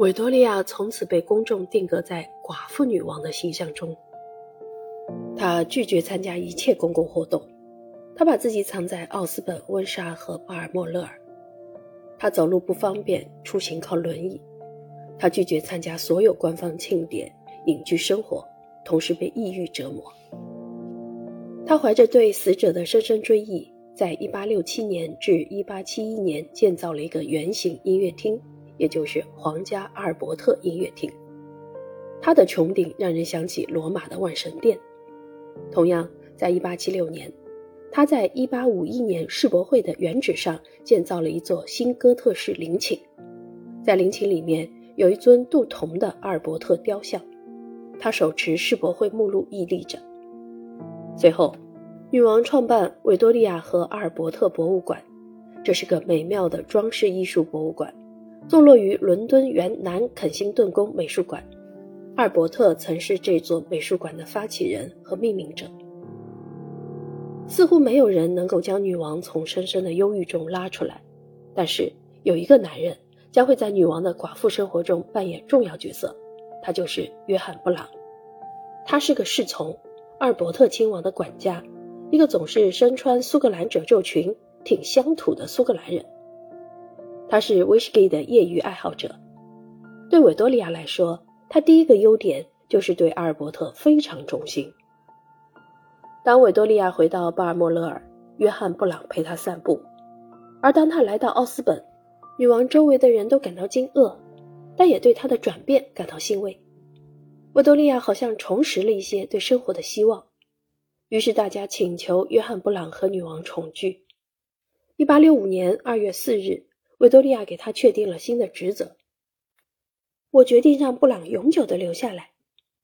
维多利亚从此被公众定格在寡妇女王的形象中。她拒绝参加一切公共活动，她把自己藏在奥斯本、温莎和巴尔莫勒尔。她走路不方便，出行靠轮椅。她拒绝参加所有官方庆典，隐居生活，同时被抑郁折磨。她怀着对死者的深深追忆，在1867年至1871年建造了一个圆形音乐厅，也就是皇家阿尔伯特音乐厅。它的穹顶让人想起罗马的万神殿。同样，在1876年，他在1851年世博会的原址上建造了一座新哥特式陵寝，在陵寝里面有一尊镀铜的阿尔伯特雕像，他手持世博会目录屹立着。随后，女王创办维多利亚和阿尔伯特博物馆，这是个美妙的装饰艺术博物馆，坐落于伦敦原南肯辛顿宫美术馆。阿尔伯特曾是这座美术馆的发起人和命名者。似乎没有人能够将女王从深深的忧郁中拉出来，但是有一个男人将会在女王的寡妇生活中扮演重要角色，他就是约翰·布朗。他是个侍从，阿尔伯特亲王的管家，一个总是身穿苏格兰褶皱裙、挺乡土的苏格兰人。他是威士忌的业余爱好者。对维多利亚来说，他第一个优点就是对阿尔伯特非常忠心。当维多利亚回到巴尔莫勒尔，约翰·布朗陪她散步；而当他来到奥斯本，女王周围的人都感到惊愕，但也对她的转变感到欣慰。维多利亚好像重拾了一些对生活的希望，于是大家请求约翰·布朗和女王重聚。1865年2月4日，维多利亚给他确定了新的职责。我决定让布朗永久的留下来。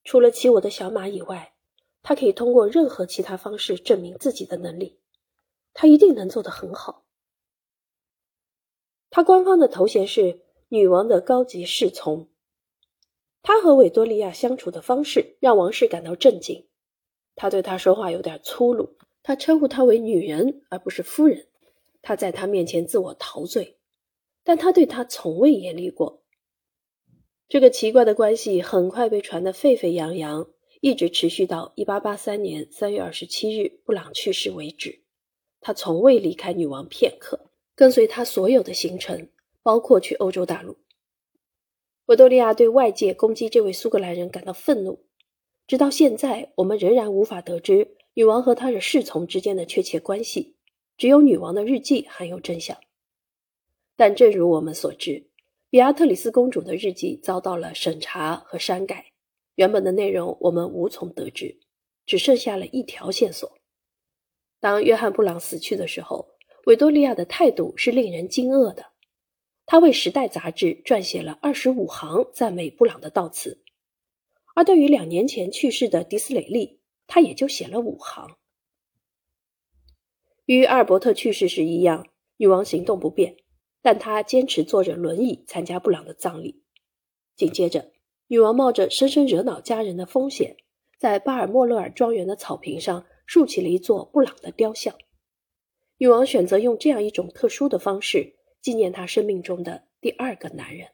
除了骑我的小马以外，他可以通过任何其他方式证明自己的能力。他一定能做得很好。他官方的头衔是女王的高级侍从。他和维多利亚相处的方式让王室感到震惊。他对他说话有点粗鲁，他称呼她为女人而不是夫人。他在她面前自我陶醉，但他对她从未严厉过。这个奇怪的关系很快被传得沸沸扬扬，一直持续到1883年3月27日布朗去世为止。他从未离开女王片刻，跟随他所有的行程，包括去欧洲大陆。维多利亚对外界攻击这位苏格兰人感到愤怒。直到现在，我们仍然无法得知女王和她的侍从之间的确切关系，只有女王的日记含有真相。但正如我们所知。比亚特里斯公主的日记遭到了审查和删改，原本的内容我们无从得知，只剩下了一条线索。当约翰·布朗死去的时候，维多利亚的态度是令人惊愕的。他为《时代》杂志撰写了二十五行赞美布朗的悼词，而对于两年前去世的迪斯雷利，他也就写了五行。与阿尔伯特去世时一样，女王行动不便。但他坚持坐着轮椅参加布朗的葬礼。紧接着，女王冒着深深惹恼家人的风险，在巴尔莫勒尔庄园的草坪上竖起了一座布朗的雕像。女王选择用这样一种特殊的方式纪念她生命中的第二个男人。